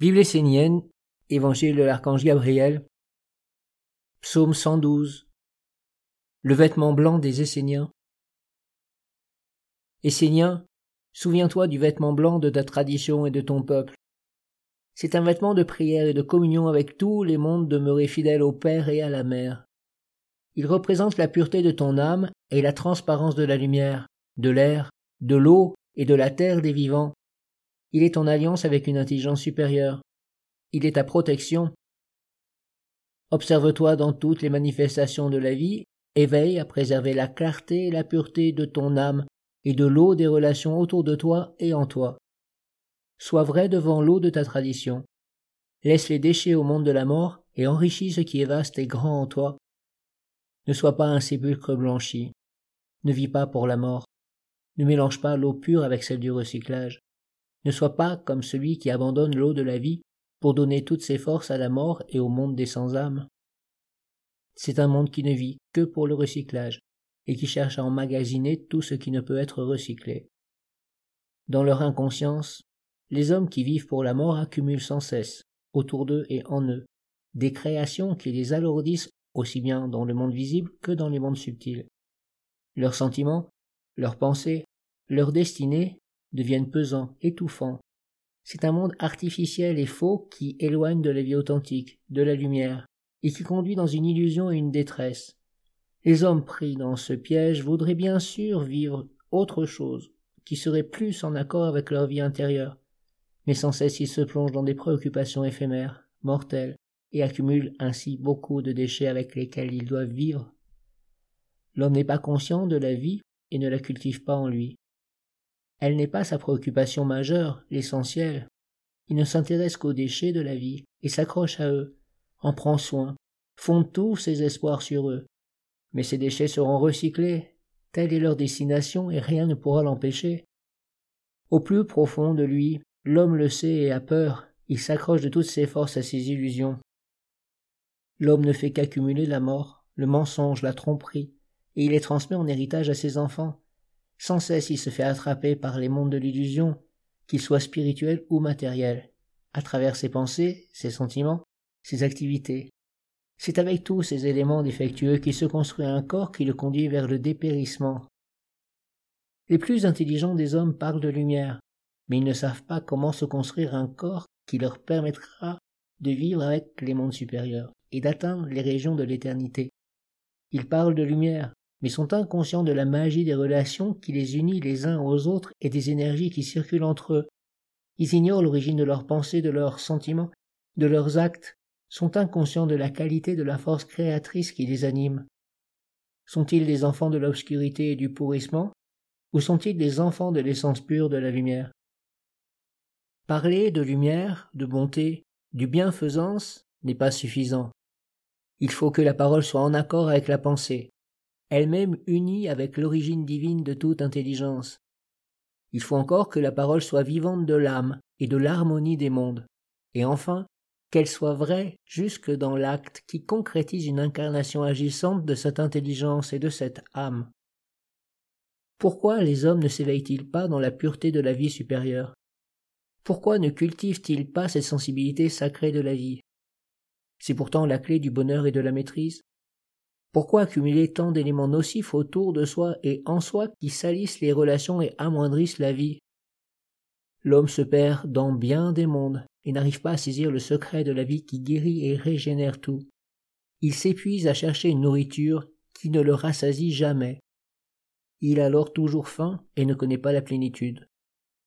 Vive les Séniennes, Évangile de l'archange Gabriel, Psaume 112, le vêtement blanc des Esséniens. Esséniens, souviens-toi du vêtement blanc de ta tradition et de ton peuple. C'est un vêtement de prière et de communion avec tous les mondes demeurés fidèles au Père et à la Mère. Il représente la pureté de ton âme et la transparence de la lumière, de l'air, de l'eau et de la terre des vivants, il est en alliance avec une intelligence supérieure. Il est ta protection. Observe-toi dans toutes les manifestations de la vie, et veille à préserver la clarté et la pureté de ton âme et de l'eau des relations autour de toi et en toi. Sois vrai devant l'eau de ta tradition. Laisse les déchets au monde de la mort et enrichis ce qui est vaste et grand en toi. Ne sois pas un sépulcre blanchi. Ne vis pas pour la mort. Ne mélange pas l'eau pure avec celle du recyclage. Ne sois pas comme celui qui abandonne l'eau de la vie pour donner toutes ses forces à la mort et au monde des sans-âmes. C'est un monde qui ne vit que pour le recyclage et qui cherche à emmagasiner tout ce qui ne peut être recyclé. Dans leur inconscience, les hommes qui vivent pour la mort accumulent sans cesse, autour d'eux et en eux, des créations qui les alourdissent aussi bien dans le monde visible que dans les mondes subtils. Leurs sentiments, leurs pensées, leurs destinées deviennent pesants, étouffants. C'est un monde artificiel et faux qui éloigne de la vie authentique, de la lumière, et qui conduit dans une illusion et une détresse. Les hommes pris dans ce piège voudraient bien sûr vivre autre chose, qui serait plus en accord avec leur vie intérieure, mais sans cesse ils se plongent dans des préoccupations éphémères, mortelles, et accumulent ainsi beaucoup de déchets avec lesquels ils doivent vivre. L'homme n'est pas conscient de la vie et ne la cultive pas en lui. Elle n'est pas sa préoccupation majeure, l'essentiel. Il ne s'intéresse qu'aux déchets de la vie et s'accroche à eux, en prend soin, fonde tous ses espoirs sur eux. Mais ces déchets seront recyclés, telle est leur destination et rien ne pourra l'empêcher. Au plus profond de lui, l'homme le sait et a peur, il s'accroche de toutes ses forces à ses illusions. L'homme ne fait qu'accumuler la mort, le mensonge, la tromperie, et il les transmet en héritage à ses enfants, sans cesse il se fait attraper par les mondes de l'illusion, qu'ils soient spirituels ou matériels, à travers ses pensées, ses sentiments, ses activités. C'est avec tous ces éléments défectueux qu'il se construit un corps qui le conduit vers le dépérissement. Les plus intelligents des hommes parlent de lumière, mais ils ne savent pas comment se construire un corps qui leur permettra de vivre avec les mondes supérieurs et d'atteindre les régions de l'éternité. Ils parlent de lumière, mais sont inconscients de la magie des relations qui les unit les uns aux autres et des énergies qui circulent entre eux. Ils ignorent l'origine de leurs pensées, de leurs sentiments, de leurs actes, sont inconscients de la qualité de la force créatrice qui les anime. Sont-ils des enfants de l'obscurité et du pourrissement, ou sont-ils des enfants de l'essence pure de la lumière? Parler de lumière, de bonté, du bienfaisance n'est pas suffisant. Il faut que la parole soit en accord avec la pensée, elle-même unie avec l'origine divine de toute intelligence. Il faut encore que la parole soit vivante de l'âme et de l'harmonie des mondes, et enfin qu'elle soit vraie jusque dans l'acte qui concrétise une incarnation agissante de cette intelligence et de cette âme. Pourquoi les hommes ne s'éveillent-ils pas dans la pureté de la vie supérieure? Pourquoi ne cultivent-ils pas cette sensibilité sacrée de la vie? C'est pourtant la clé du bonheur et de la maîtrise. Pourquoi accumuler tant d'éléments nocifs autour de soi et en soi qui salissent les relations et amoindrissent la vie? L'homme se perd dans bien des mondes et n'arrive pas à saisir le secret de la vie qui guérit et régénère tout. Il s'épuise à chercher une nourriture qui ne le rassasie jamais. Il a alors toujours faim et ne connaît pas la plénitude.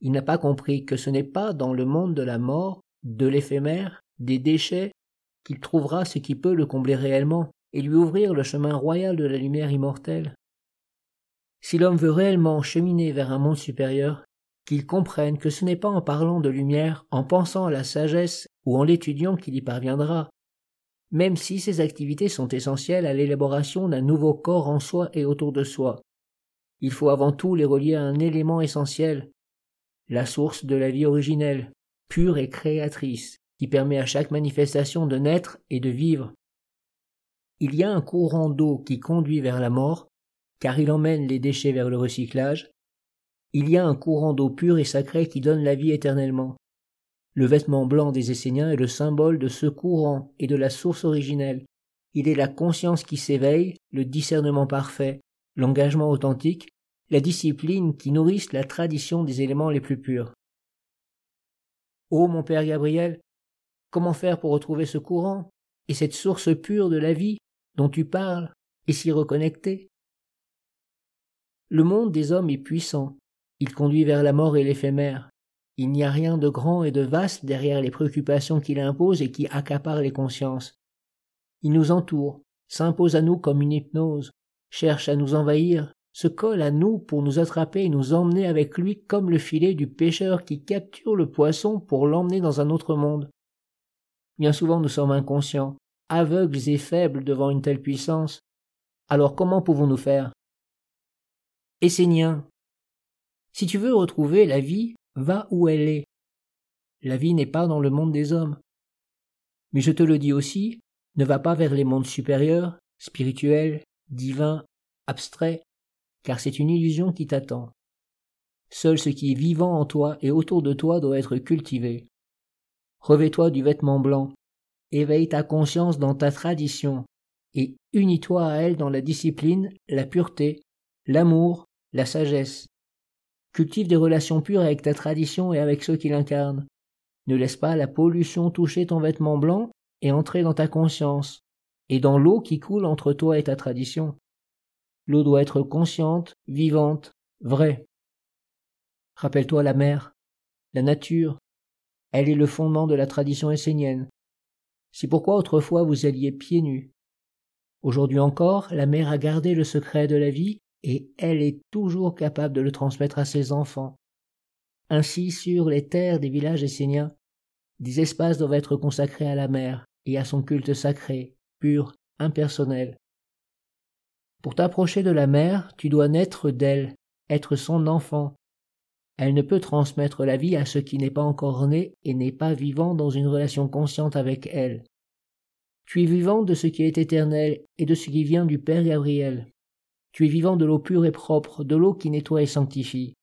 Il n'a pas compris que ce n'est pas dans le monde de la mort, de l'éphémère, des déchets, qu'il trouvera ce qui peut le combler réellement et lui ouvrir le chemin royal de la lumière immortelle. Si l'homme veut réellement cheminer vers un monde supérieur, qu'il comprenne que ce n'est pas en parlant de lumière, en pensant à la sagesse ou en l'étudiant qu'il y parviendra, même si ces activités sont essentielles à l'élaboration d'un nouveau corps en soi et autour de soi. Il faut avant tout les relier à un élément essentiel, la source de la vie originelle, pure et créatrice, qui permet à chaque manifestation de naître et de vivre, il y a un courant d'eau qui conduit vers la mort, car il emmène les déchets vers le recyclage. Il y a un courant d'eau pure et sacrée qui donne la vie éternellement. Le vêtement blanc des Esséniens est le symbole de ce courant et de la source originelle. Il est la conscience qui s'éveille, le discernement parfait, l'engagement authentique, la discipline qui nourrissent la tradition des éléments les plus purs. Ô mon Père Gabriel, comment faire pour retrouver ce courant et cette source pure de la vie? Dont tu parles et s'y reconnecter Le monde des hommes est puissant, il conduit vers la mort et l'éphémère. Il n'y a rien de grand et de vaste derrière les préoccupations qu'il impose et qui accaparent les consciences. Il nous entoure, s'impose à nous comme une hypnose, cherche à nous envahir, se colle à nous pour nous attraper et nous emmener avec lui comme le filet du pêcheur qui capture le poisson pour l'emmener dans un autre monde. Bien souvent nous sommes inconscients, aveugles et faibles devant une telle puissance. Alors comment pouvons-nous faire? Essénien, si tu veux retrouver la vie, va où elle est. La vie n'est pas dans le monde des hommes. Mais je te le dis aussi, ne va pas vers les mondes supérieurs, spirituels, divins, abstraits, car c'est une illusion qui t'attend. Seul ce qui est vivant en toi et autour de toi doit être cultivé. Revais-toi du vêtement blanc, éveille ta conscience dans ta tradition, et unis-toi à elle dans la discipline, la pureté, l'amour, la sagesse. Cultive des relations pures avec ta tradition et avec ceux qui l'incarnent. Ne laisse pas la pollution toucher ton vêtement blanc et entrer dans ta conscience, et dans l'eau qui coule entre toi et ta tradition. L'eau doit être consciente, vivante, vraie. Rappelle-toi la mer, la nature. Elle est le fondement de la tradition essénienne. C'est pourquoi autrefois vous alliez pieds nus. Aujourd'hui encore, la mère a gardé le secret de la vie et elle est toujours capable de le transmettre à ses enfants. Ainsi, sur les terres des villages esséniens, des espaces doivent être consacrés à la mer et à son culte sacré, pur, impersonnel. Pour t'approcher de la mère, tu dois naître d'elle, être son enfant. Elle ne peut transmettre la vie à ce qui n'est pas encore né et n'est pas vivant dans une relation consciente avec elle. Tu es vivant de ce qui est éternel et de ce qui vient du Père Gabriel. Tu es vivant de l'eau pure et propre, de l'eau qui nettoie et sanctifie.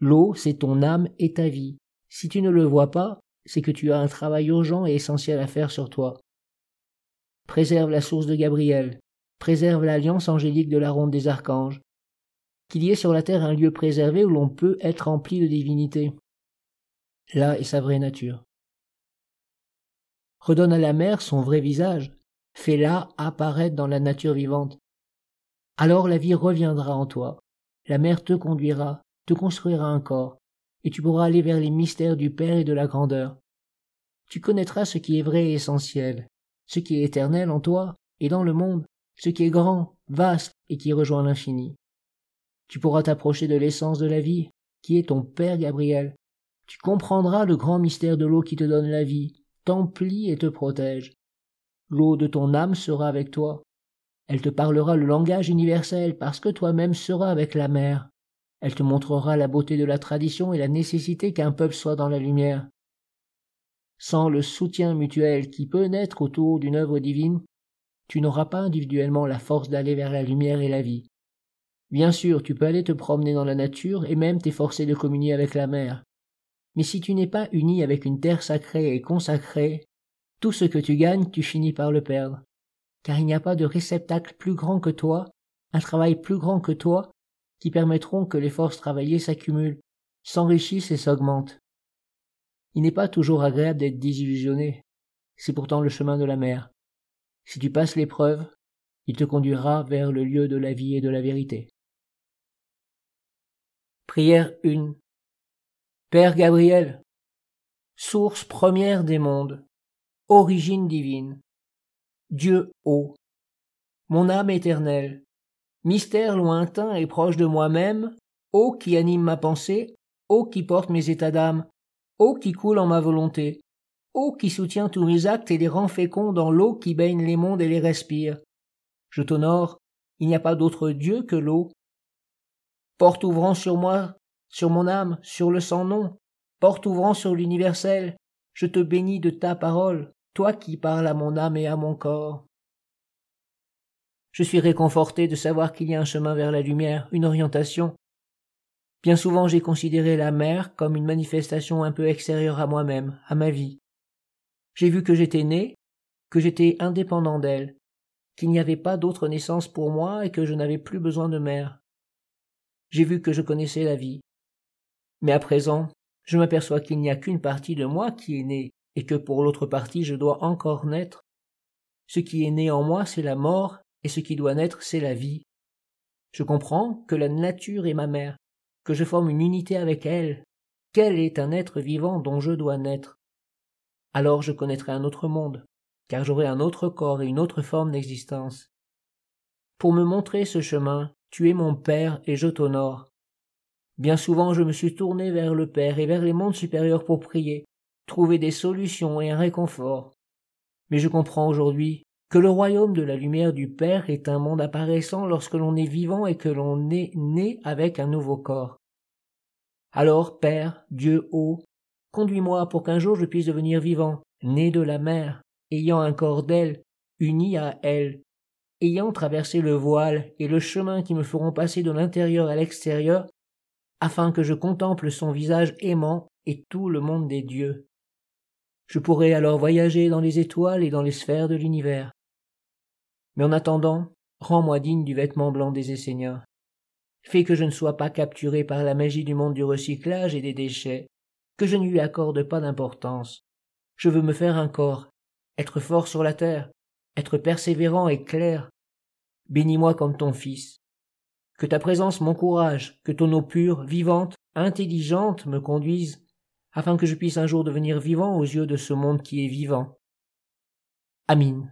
L'eau, c'est ton âme et ta vie. Si tu ne le vois pas, c'est que tu as un travail urgent et essentiel à faire sur toi. Préserve la source de Gabriel, préserve l'alliance angélique de la ronde des archanges. Qu'il y ait sur la terre un lieu préservé où l'on peut être rempli de divinité. Là est sa vraie nature. Redonne à la mer son vrai visage, fais-la apparaître dans la nature vivante. Alors la vie reviendra en toi. La mer te conduira, te construira un corps, et tu pourras aller vers les mystères du Père et de la grandeur. Tu connaîtras ce qui est vrai et essentiel, ce qui est éternel en toi et dans le monde, ce qui est grand, vaste et qui rejoint l'infini. Tu pourras t'approcher de l'essence de la vie, qui est ton Père Gabriel. Tu comprendras le grand mystère de l'eau qui te donne la vie, t'emplit et te protège. L'eau de ton âme sera avec toi, elle te parlera le langage universel parce que toi-même seras avec la mer. Elle te montrera la beauté de la tradition et la nécessité qu'un peuple soit dans la lumière. Sans le soutien mutuel qui peut naître autour d'une œuvre divine, tu n'auras pas individuellement la force d'aller vers la lumière et la vie. Bien sûr, tu peux aller te promener dans la nature et même t'efforcer de communier avec la mer. Mais si tu n'es pas uni avec une terre sacrée et consacrée, tout ce que tu gagnes, tu finis par le perdre car il n'y a pas de réceptacle plus grand que toi, un travail plus grand que toi, qui permettront que les forces travaillées s'accumulent, s'enrichissent et s'augmentent. Il n'est pas toujours agréable d'être désillusionné. C'est pourtant le chemin de la mer. Si tu passes l'épreuve, il te conduira vers le lieu de la vie et de la vérité. Prière 1 Père Gabriel, source première des mondes, origine divine, Dieu haut. Mon âme éternelle, mystère lointain et proche de moi-même, ô qui anime ma pensée, ô qui porte mes états d'âme, ô qui coule en ma volonté, ô qui soutient tous mes actes et les rend féconds dans l'eau qui baigne les mondes et les respire. Je t'honore, il n'y a pas d'autre Dieu que l'eau. Porte ouvrant sur moi, sur mon âme, sur le sans nom, porte ouvrant sur l'universel, je te bénis de ta parole, toi qui parles à mon âme et à mon corps. Je suis réconforté de savoir qu'il y a un chemin vers la lumière, une orientation. Bien souvent j'ai considéré la mer comme une manifestation un peu extérieure à moi-même, à ma vie. J'ai vu que j'étais né, que j'étais indépendant d'elle, qu'il n'y avait pas d'autre naissance pour moi et que je n'avais plus besoin de mère. J'ai vu que je connaissais la vie. Mais à présent, je m'aperçois qu'il n'y a qu'une partie de moi qui est née, et que pour l'autre partie je dois encore naître. Ce qui est né en moi, c'est la mort, et ce qui doit naître, c'est la vie. Je comprends que la nature est ma mère, que je forme une unité avec elle, qu'elle est un être vivant dont je dois naître? Alors je connaîtrai un autre monde, car j'aurai un autre corps et une autre forme d'existence. Pour me montrer ce chemin, tu es mon Père et je t'honore. Bien souvent je me suis tourné vers le Père et vers les mondes supérieurs pour prier, trouver des solutions et un réconfort. Mais je comprends aujourd'hui que le royaume de la lumière du Père est un monde apparaissant lorsque l'on est vivant et que l'on est né avec un nouveau corps. Alors, Père, Dieu haut, conduis-moi pour qu'un jour je puisse devenir vivant, né de la mer, ayant un corps d'elle, uni à elle, ayant traversé le voile et le chemin qui me feront passer de l'intérieur à l'extérieur, afin que je contemple son visage aimant et tout le monde des dieux. Je pourrai alors voyager dans les étoiles et dans les sphères de l'univers. Mais en attendant, rends-moi digne du vêtement blanc des Esséniens. Fais que je ne sois pas capturé par la magie du monde du recyclage et des déchets, que je ne lui accorde pas d'importance. Je veux me faire un corps, être fort sur la terre, être persévérant et clair. Bénis-moi comme ton fils. Que ta présence m'encourage, que ton eau pure, vivante, intelligente me conduise, afin que je puisse un jour devenir vivant aux yeux de ce monde qui est vivant. Amin.